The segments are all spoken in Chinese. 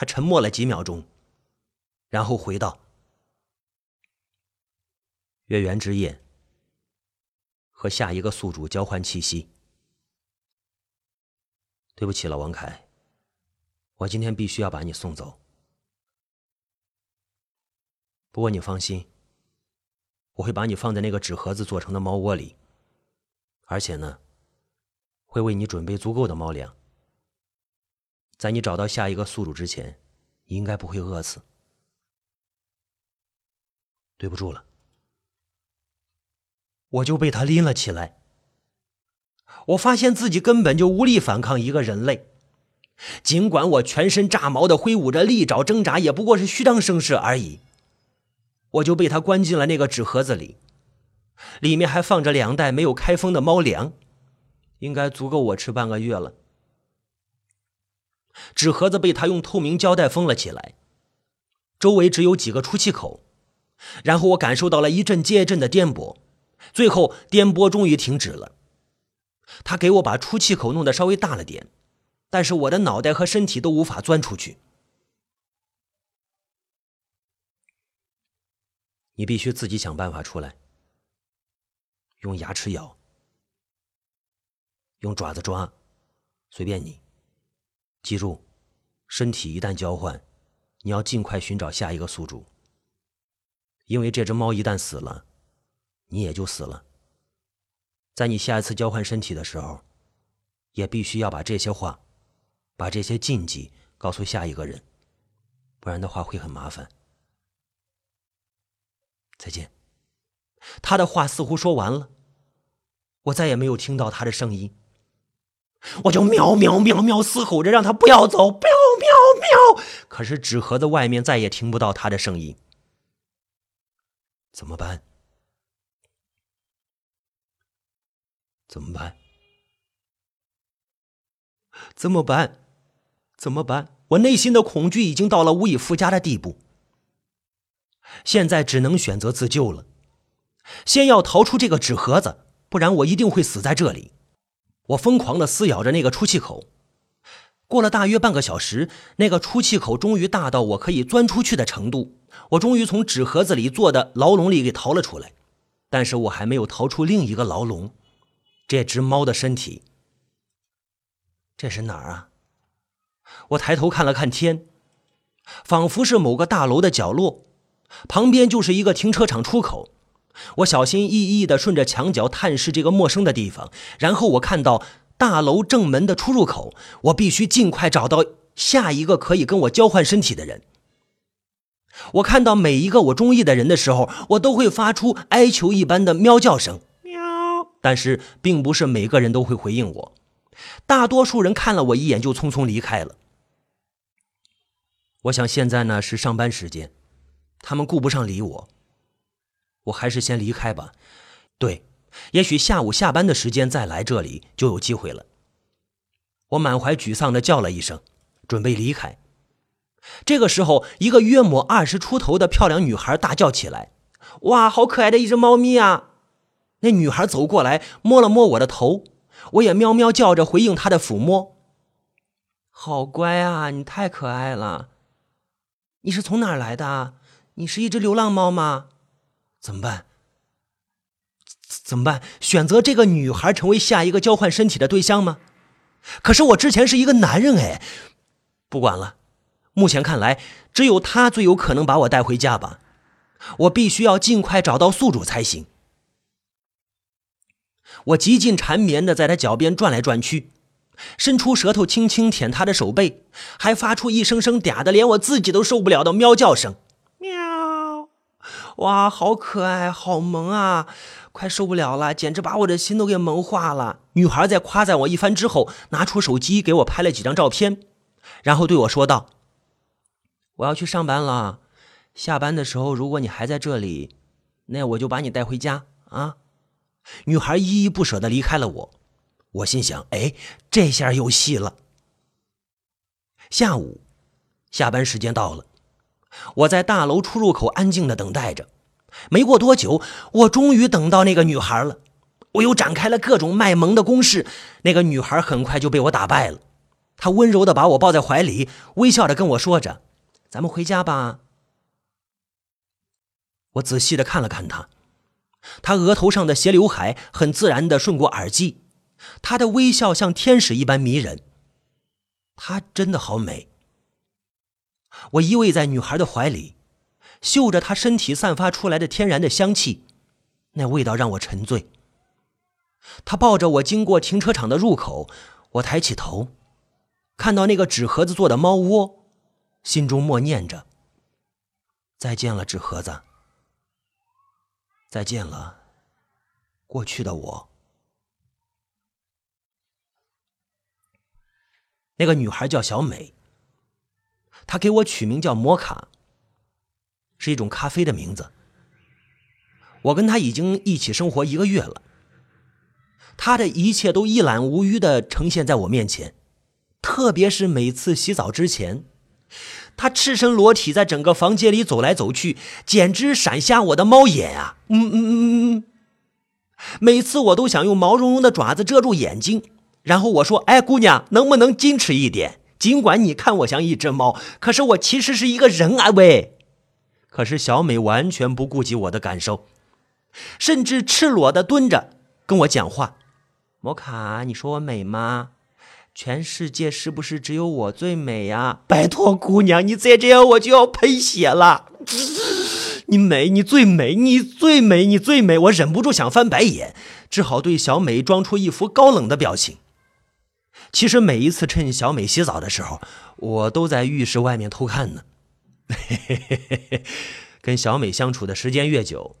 他沉默了几秒钟，然后回道：“月圆之夜，和下一个宿主交换气息。对不起了，王凯，我今天必须要把你送走。不过你放心，我会把你放在那个纸盒子做成的猫窝里，而且呢，会为你准备足够的猫粮。”在你找到下一个宿主之前，应该不会饿死。对不住了，我就被他拎了起来。我发现自己根本就无力反抗一个人类，尽管我全身炸毛的挥舞着利爪挣扎，也不过是虚张声势而已。我就被他关进了那个纸盒子里，里面还放着两袋没有开封的猫粮，应该足够我吃半个月了。纸盒子被他用透明胶带封了起来，周围只有几个出气口。然后我感受到了一阵接一阵的颠簸，最后颠簸终于停止了。他给我把出气口弄得稍微大了点，但是我的脑袋和身体都无法钻出去。你必须自己想办法出来，用牙齿咬，用爪子抓，随便你。记住，身体一旦交换，你要尽快寻找下一个宿主。因为这只猫一旦死了，你也就死了。在你下一次交换身体的时候，也必须要把这些话、把这些禁忌告诉下一个人，不然的话会很麻烦。再见。他的话似乎说完了，我再也没有听到他的声音。我就喵喵喵喵嘶吼着让他不要走，喵喵喵！可是纸盒子外面再也听不到他的声音，怎么办？怎么办？怎么办？怎么办？我内心的恐惧已经到了无以复加的地步，现在只能选择自救了，先要逃出这个纸盒子，不然我一定会死在这里。我疯狂的撕咬着那个出气口，过了大约半个小时，那个出气口终于大到我可以钻出去的程度。我终于从纸盒子里做的牢笼里给逃了出来，但是我还没有逃出另一个牢笼——这只猫的身体。这是哪儿啊？我抬头看了看天，仿佛是某个大楼的角落，旁边就是一个停车场出口。我小心翼翼地顺着墙角探视这个陌生的地方，然后我看到大楼正门的出入口。我必须尽快找到下一个可以跟我交换身体的人。我看到每一个我中意的人的时候，我都会发出哀求一般的喵叫声，喵。但是并不是每个人都会回应我，大多数人看了我一眼就匆匆离开了。我想现在呢是上班时间，他们顾不上理我。我还是先离开吧。对，也许下午下班的时间再来这里就有机会了。我满怀沮丧的叫了一声，准备离开。这个时候，一个约莫二十出头的漂亮女孩大叫起来：“哇，好可爱的一只猫咪啊！”那女孩走过来，摸了摸我的头，我也喵喵叫着回应她的抚摸。好乖啊，你太可爱了。你是从哪来的？你是一只流浪猫吗？怎么办？怎么办？选择这个女孩成为下一个交换身体的对象吗？可是我之前是一个男人哎，不管了。目前看来，只有她最有可能把我带回家吧。我必须要尽快找到宿主才行。我极尽缠绵的在她脚边转来转去，伸出舌头轻轻舔她的手背，还发出一声声嗲的连我自己都受不了的喵叫声。哇，好可爱，好萌啊！快受不了了，简直把我的心都给萌化了。女孩在夸赞我一番之后，拿出手机给我拍了几张照片，然后对我说道：“我要去上班了，下班的时候如果你还在这里，那我就把你带回家啊。”女孩依依不舍的离开了我。我心想：“哎，这下有戏了。”下午，下班时间到了。我在大楼出入口安静的等待着，没过多久，我终于等到那个女孩了。我又展开了各种卖萌的攻势，那个女孩很快就被我打败了。他温柔的把我抱在怀里，微笑着跟我说着：“咱们回家吧。”我仔细的看了看他，他额头上的斜刘海很自然的顺过耳际，他的微笑像天使一般迷人。她真的好美。我依偎在女孩的怀里，嗅着她身体散发出来的天然的香气，那味道让我沉醉。她抱着我经过停车场的入口，我抬起头，看到那个纸盒子做的猫窝，心中默念着：“再见了，纸盒子。再见了，过去的我。”那个女孩叫小美。他给我取名叫摩卡，是一种咖啡的名字。我跟他已经一起生活一个月了，他的一切都一览无余的呈现在我面前，特别是每次洗澡之前，他赤身裸体在整个房间里走来走去，简直闪瞎我的猫眼啊！嗯嗯嗯嗯嗯，每次我都想用毛茸茸的爪子遮住眼睛，然后我说：“哎，姑娘，能不能矜持一点？”尽管你看我像一只猫，可是我其实是一个人啊！喂，可是小美完全不顾及我的感受，甚至赤裸的蹲着跟我讲话。摩卡，你说我美吗？全世界是不是只有我最美呀？拜托，姑娘，你再这样我就要喷血了。你美，你最美，你最美，你最美。我忍不住想翻白眼，只好对小美装出一副高冷的表情。其实每一次趁小美洗澡的时候，我都在浴室外面偷看呢。跟小美相处的时间越久，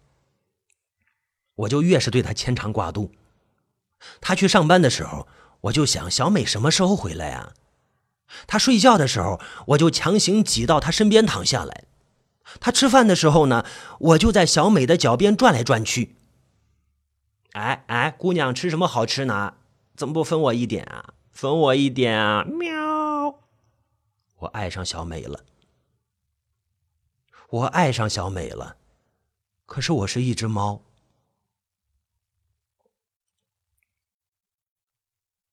我就越是对她牵肠挂肚。她去上班的时候，我就想小美什么时候回来啊？她睡觉的时候，我就强行挤到她身边躺下来。她吃饭的时候呢，我就在小美的脚边转来转去。哎哎，姑娘吃什么好吃呢？怎么不分我一点啊？分我一点啊！喵！我爱上小美了，我爱上小美了。可是我是一只猫。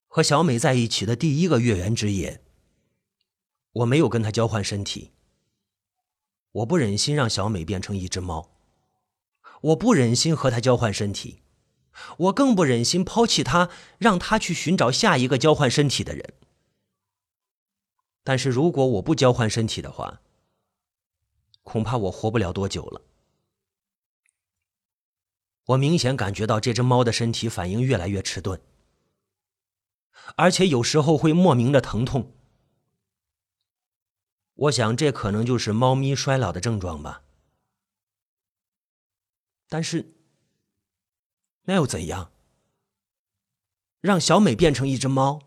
和小美在一起的第一个月圆之夜，我没有跟她交换身体。我不忍心让小美变成一只猫，我不忍心和她交换身体。我更不忍心抛弃他，让他去寻找下一个交换身体的人。但是如果我不交换身体的话，恐怕我活不了多久了。我明显感觉到这只猫的身体反应越来越迟钝，而且有时候会莫名的疼痛。我想这可能就是猫咪衰老的症状吧。但是。那又怎样？让小美变成一只猫，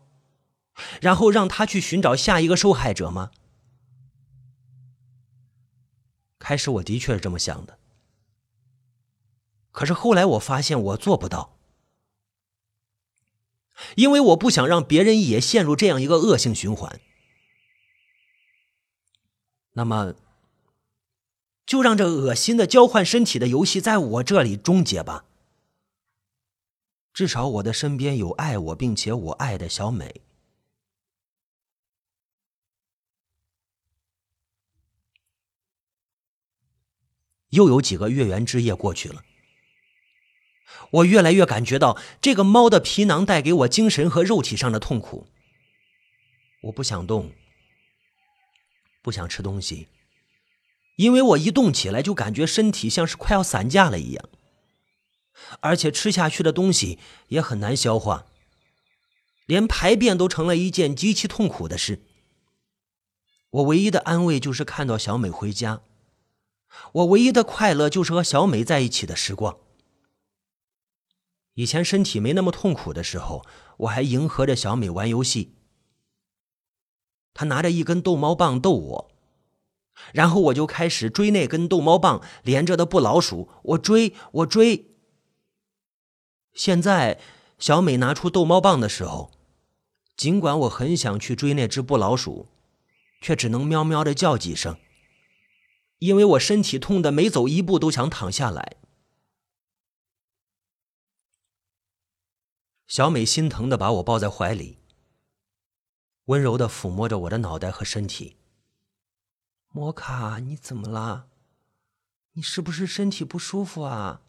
然后让她去寻找下一个受害者吗？开始我的确是这么想的，可是后来我发现我做不到，因为我不想让别人也陷入这样一个恶性循环。那么，就让这恶心的交换身体的游戏在我这里终结吧。至少我的身边有爱我并且我爱的小美。又有几个月圆之夜过去了，我越来越感觉到这个猫的皮囊带给我精神和肉体上的痛苦。我不想动，不想吃东西，因为我一动起来就感觉身体像是快要散架了一样。而且吃下去的东西也很难消化，连排便都成了一件极其痛苦的事。我唯一的安慰就是看到小美回家，我唯一的快乐就是和小美在一起的时光。以前身体没那么痛苦的时候，我还迎合着小美玩游戏。她拿着一根逗猫棒逗我，然后我就开始追那根逗猫棒连着的布老鼠，我追，我追。现在，小美拿出逗猫棒的时候，尽管我很想去追那只布老鼠，却只能喵喵的叫几声，因为我身体痛的每走一步都想躺下来。小美心疼的把我抱在怀里，温柔的抚摸着我的脑袋和身体。摩卡，你怎么了？你是不是身体不舒服啊？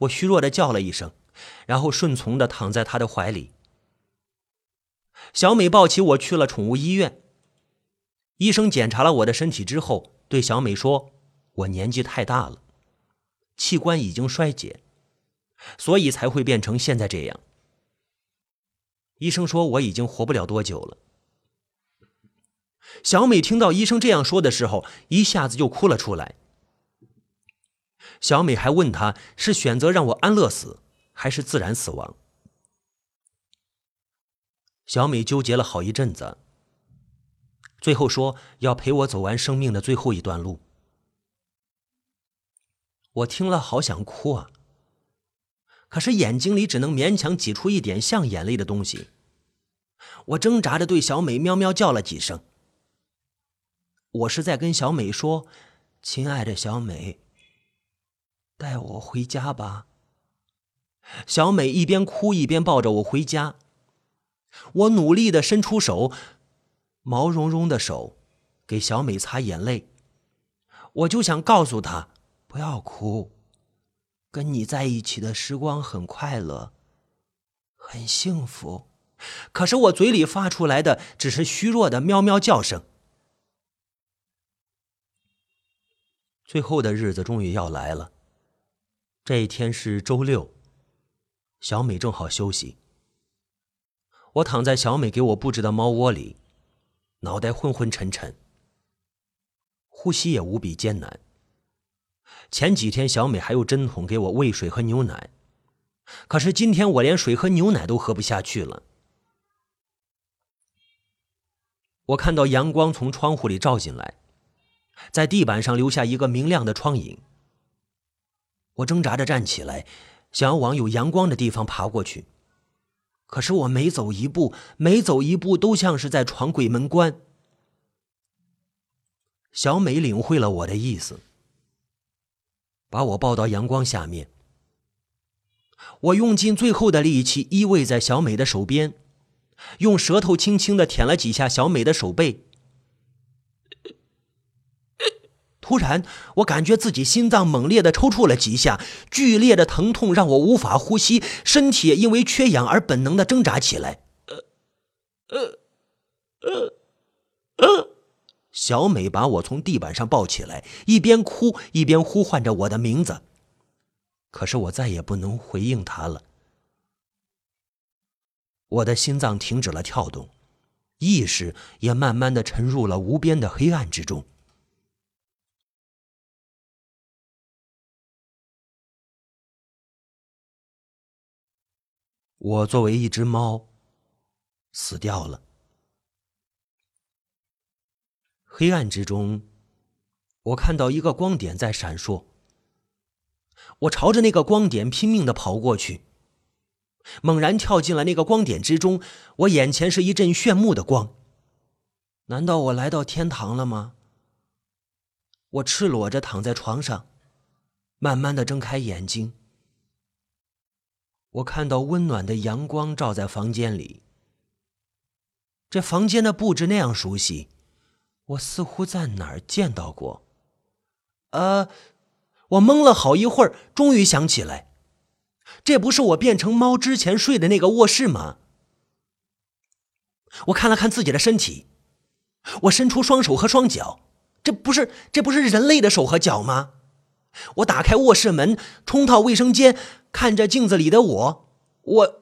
我虚弱的叫了一声，然后顺从的躺在他的怀里。小美抱起我去了宠物医院。医生检查了我的身体之后，对小美说：“我年纪太大了，器官已经衰竭，所以才会变成现在这样。”医生说我已经活不了多久了。小美听到医生这样说的时候，一下子就哭了出来。小美还问他是选择让我安乐死，还是自然死亡。小美纠结了好一阵子，最后说要陪我走完生命的最后一段路。我听了好想哭啊，可是眼睛里只能勉强挤出一点像眼泪的东西。我挣扎着对小美喵喵叫了几声。我是在跟小美说：“亲爱的小美，带我回家吧。”小美一边哭一边抱着我回家。我努力的伸出手，毛茸茸的手，给小美擦眼泪。我就想告诉她不要哭，跟你在一起的时光很快乐，很幸福。可是我嘴里发出来的只是虚弱的喵喵叫声。最后的日子终于要来了。这一天是周六，小美正好休息。我躺在小美给我布置的猫窝里，脑袋昏昏沉沉，呼吸也无比艰难。前几天小美还用针筒给我喂水和牛奶，可是今天我连水和牛奶都喝不下去了。我看到阳光从窗户里照进来，在地板上留下一个明亮的窗影。我挣扎着站起来，想要往有阳光的地方爬过去。可是我每走一步，每走一步都像是在闯鬼门关。小美领会了我的意思，把我抱到阳光下面。我用尽最后的力气依偎在小美的手边，用舌头轻轻的舔了几下小美的手背。突然，我感觉自己心脏猛烈的抽搐了几下，剧烈的疼痛让我无法呼吸，身体也因为缺氧而本能的挣扎起来。呃，呃，呃，呃，小美把我从地板上抱起来，一边哭一边呼唤着我的名字。可是我再也不能回应她了。我的心脏停止了跳动，意识也慢慢的沉入了无边的黑暗之中。我作为一只猫，死掉了。黑暗之中，我看到一个光点在闪烁。我朝着那个光点拼命的跑过去，猛然跳进了那个光点之中。我眼前是一阵炫目的光，难道我来到天堂了吗？我赤裸着躺在床上，慢慢的睁开眼睛。我看到温暖的阳光照在房间里，这房间的布置那样熟悉，我似乎在哪儿见到过。呃，我懵了好一会儿，终于想起来，这不是我变成猫之前睡的那个卧室吗？我看了看自己的身体，我伸出双手和双脚，这不是这不是人类的手和脚吗？我打开卧室门，冲到卫生间。看着镜子里的我，我，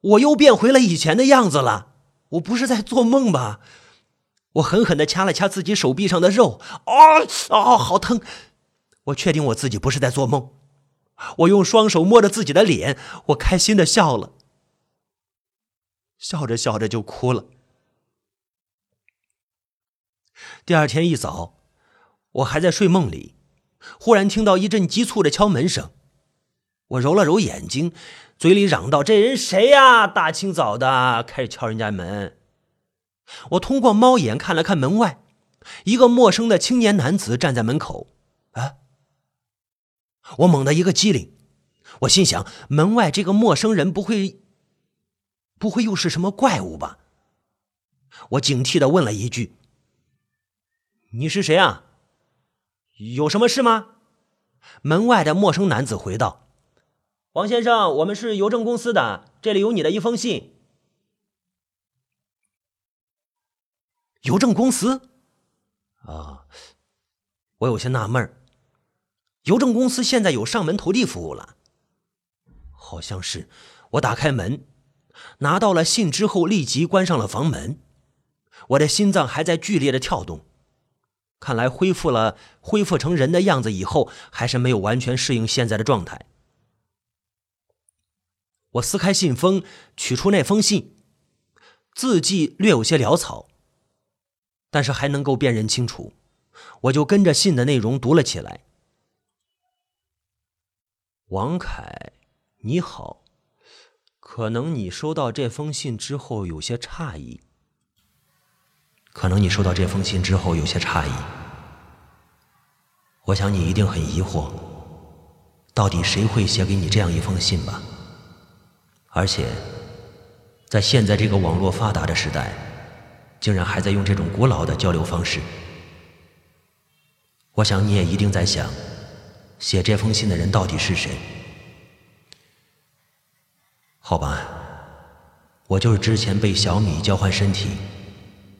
我又变回了以前的样子了。我不是在做梦吧？我狠狠的掐了掐自己手臂上的肉，啊啊，好疼！我确定我自己不是在做梦。我用双手摸着自己的脸，我开心的笑了，笑着笑着就哭了。第二天一早，我还在睡梦里，忽然听到一阵急促的敲门声。我揉了揉眼睛，嘴里嚷道：“这人谁呀？大清早的开始敲人家门。”我通过猫眼看了看门外，一个陌生的青年男子站在门口。啊！我猛地一个机灵，我心想：门外这个陌生人不会，不会又是什么怪物吧？我警惕的问了一句：“你是谁啊？有什么事吗？”门外的陌生男子回道：“王先生，我们是邮政公司的，这里有你的一封信。”邮政公司？啊，我有些纳闷邮政公司现在有上门投递服务了？好像是。我打开门，拿到了信之后，立即关上了房门。我的心脏还在剧烈的跳动，看来恢复了恢复成人的样子以后，还是没有完全适应现在的状态。我撕开信封，取出那封信，字迹略有些潦草。但是还能够辨认清楚，我就跟着信的内容读了起来。王凯，你好，可能你收到这封信之后有些诧异。可能你收到这封信之后有些诧异。我想你一定很疑惑，到底谁会写给你这样一封信吧？而且，在现在这个网络发达的时代。竟然还在用这种古老的交流方式，我想你也一定在想，写这封信的人到底是谁？好吧，我就是之前被小米交换身体，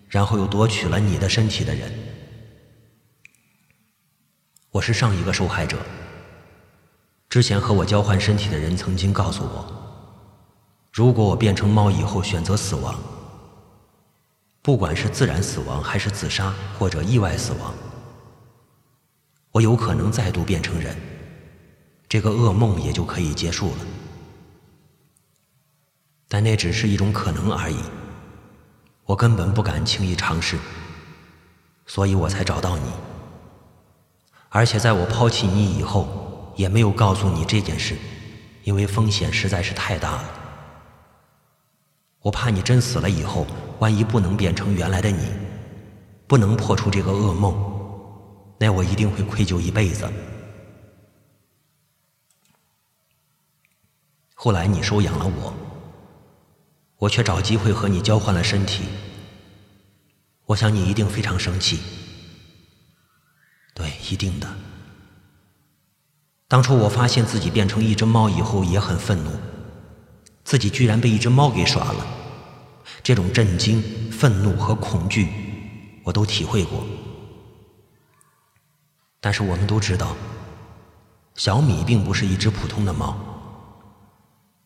然后又夺取了你的身体的人。我是上一个受害者。之前和我交换身体的人曾经告诉我，如果我变成猫以后选择死亡。不管是自然死亡，还是自杀，或者意外死亡，我有可能再度变成人，这个噩梦也就可以结束了。但那只是一种可能而已，我根本不敢轻易尝试，所以我才找到你。而且在我抛弃你以后，也没有告诉你这件事，因为风险实在是太大了。我怕你真死了以后。万一不能变成原来的你，不能破除这个噩梦，那我一定会愧疚一辈子。后来你收养了我，我却找机会和你交换了身体，我想你一定非常生气。对，一定的。当初我发现自己变成一只猫以后，也很愤怒，自己居然被一只猫给耍了。这种震惊、愤怒和恐惧，我都体会过。但是我们都知道，小米并不是一只普通的猫，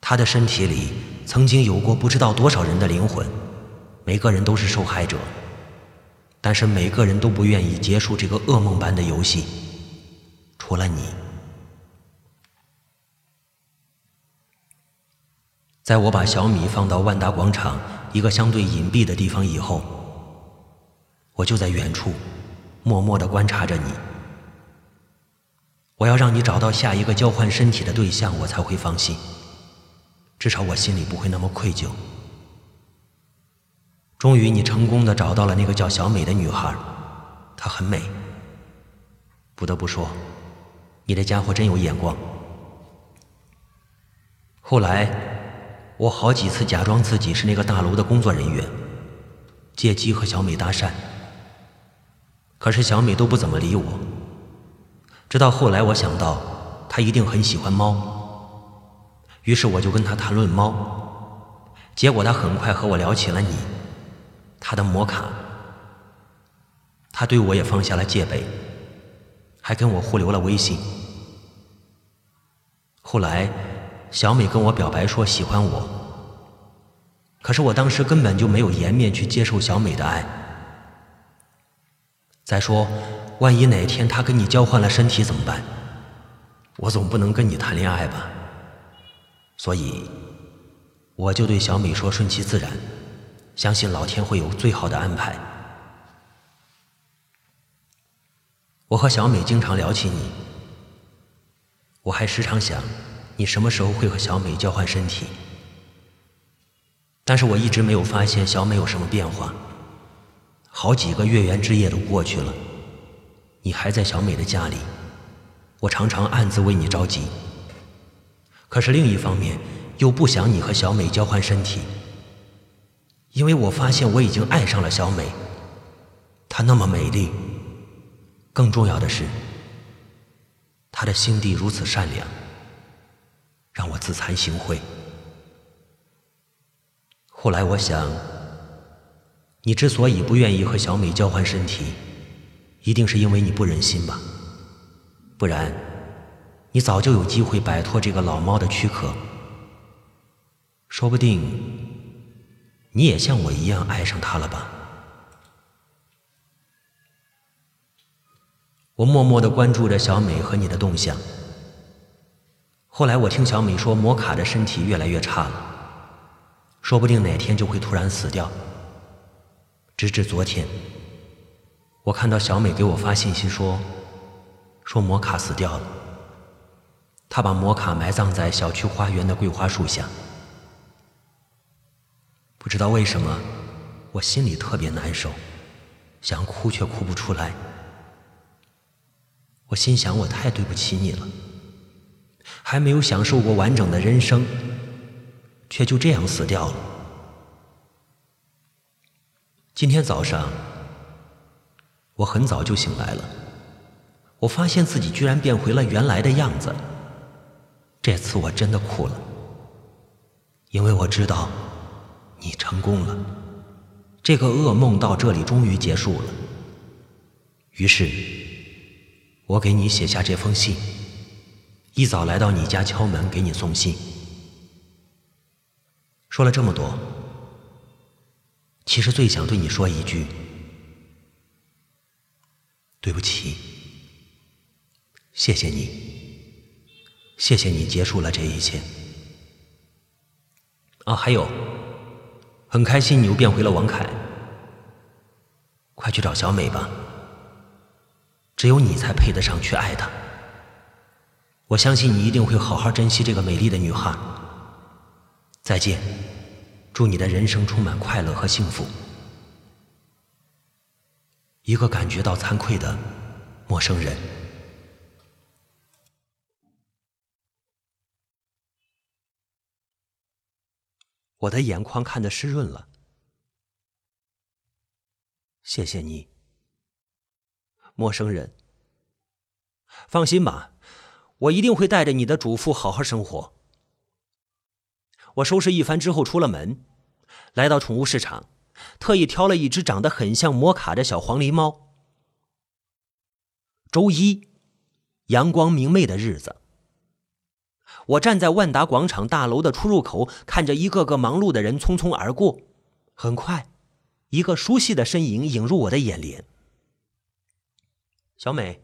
它的身体里曾经有过不知道多少人的灵魂，每个人都是受害者，但是每个人都不愿意结束这个噩梦般的游戏，除了你。在我把小米放到万达广场。一个相对隐蔽的地方以后，我就在远处默默地观察着你。我要让你找到下一个交换身体的对象，我才会放心。至少我心里不会那么愧疚。终于，你成功的找到了那个叫小美的女孩，她很美。不得不说，你这家伙真有眼光。后来。我好几次假装自己是那个大楼的工作人员，借机和小美搭讪，可是小美都不怎么理我。直到后来，我想到她一定很喜欢猫，于是我就跟她谈论猫，结果她很快和我聊起了你，她的摩卡，她对我也放下了戒备，还跟我互留了微信。后来。小美跟我表白说喜欢我，可是我当时根本就没有颜面去接受小美的爱。再说，万一哪天她跟你交换了身体怎么办？我总不能跟你谈恋爱吧？所以，我就对小美说顺其自然，相信老天会有最好的安排。我和小美经常聊起你，我还时常想。你什么时候会和小美交换身体？但是我一直没有发现小美有什么变化。好几个月圆之夜都过去了，你还在小美的家里，我常常暗自为你着急。可是另一方面，又不想你和小美交换身体，因为我发现我已经爱上了小美，她那么美丽，更重要的是，她的心地如此善良，让我自惭形秽。后来我想，你之所以不愿意和小美交换身体，一定是因为你不忍心吧？不然，你早就有机会摆脱这个老猫的躯壳。说不定，你也像我一样爱上她了吧？我默默的关注着小美和你的动向。后来我听小美说，摩卡的身体越来越差了。说不定哪天就会突然死掉。直至昨天，我看到小美给我发信息说，说摩卡死掉了。她把摩卡埋葬在小区花园的桂花树下。不知道为什么，我心里特别难受，想哭却哭不出来。我心想，我太对不起你了，还没有享受过完整的人生。却就这样死掉了。今天早上，我很早就醒来了，我发现自己居然变回了原来的样子。这次我真的哭了，因为我知道你成功了，这个噩梦到这里终于结束了。于是，我给你写下这封信，一早来到你家敲门，给你送信。说了这么多，其实最想对你说一句：对不起，谢谢你，谢谢你结束了这一切。啊，还有，很开心你又变回了王凯，快去找小美吧，只有你才配得上去爱她。我相信你一定会好好珍惜这个美丽的女孩。再见，祝你的人生充满快乐和幸福。一个感觉到惭愧的陌生人。我的眼眶看得湿润了。谢谢你，陌生人。放心吧，我一定会带着你的嘱咐好好生活。我收拾一番之后出了门，来到宠物市场，特意挑了一只长得很像摩卡的小黄狸猫。周一，阳光明媚的日子，我站在万达广场大楼的出入口，看着一个个忙碌的人匆匆而过。很快，一个熟悉的身影映入我的眼帘。小美，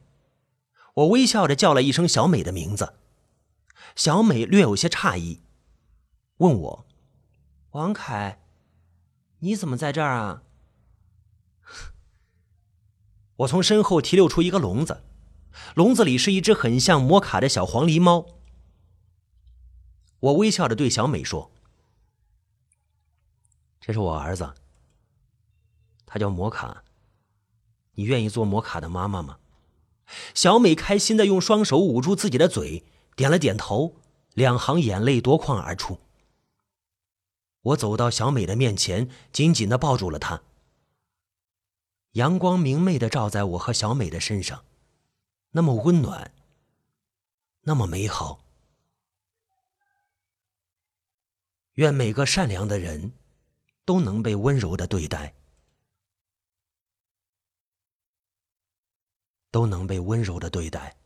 我微笑着叫了一声小美的名字。小美略有些诧异。问我，王凯，你怎么在这儿啊？我从身后提溜出一个笼子，笼子里是一只很像摩卡的小黄狸猫。我微笑着对小美说：“这是我儿子，他叫摩卡。你愿意做摩卡的妈妈吗？”小美开心的用双手捂住自己的嘴，点了点头，两行眼泪夺眶而出。我走到小美的面前，紧紧的抱住了她。阳光明媚的照在我和小美的身上，那么温暖，那么美好。愿每个善良的人都能被温柔的对待，都能被温柔的对待。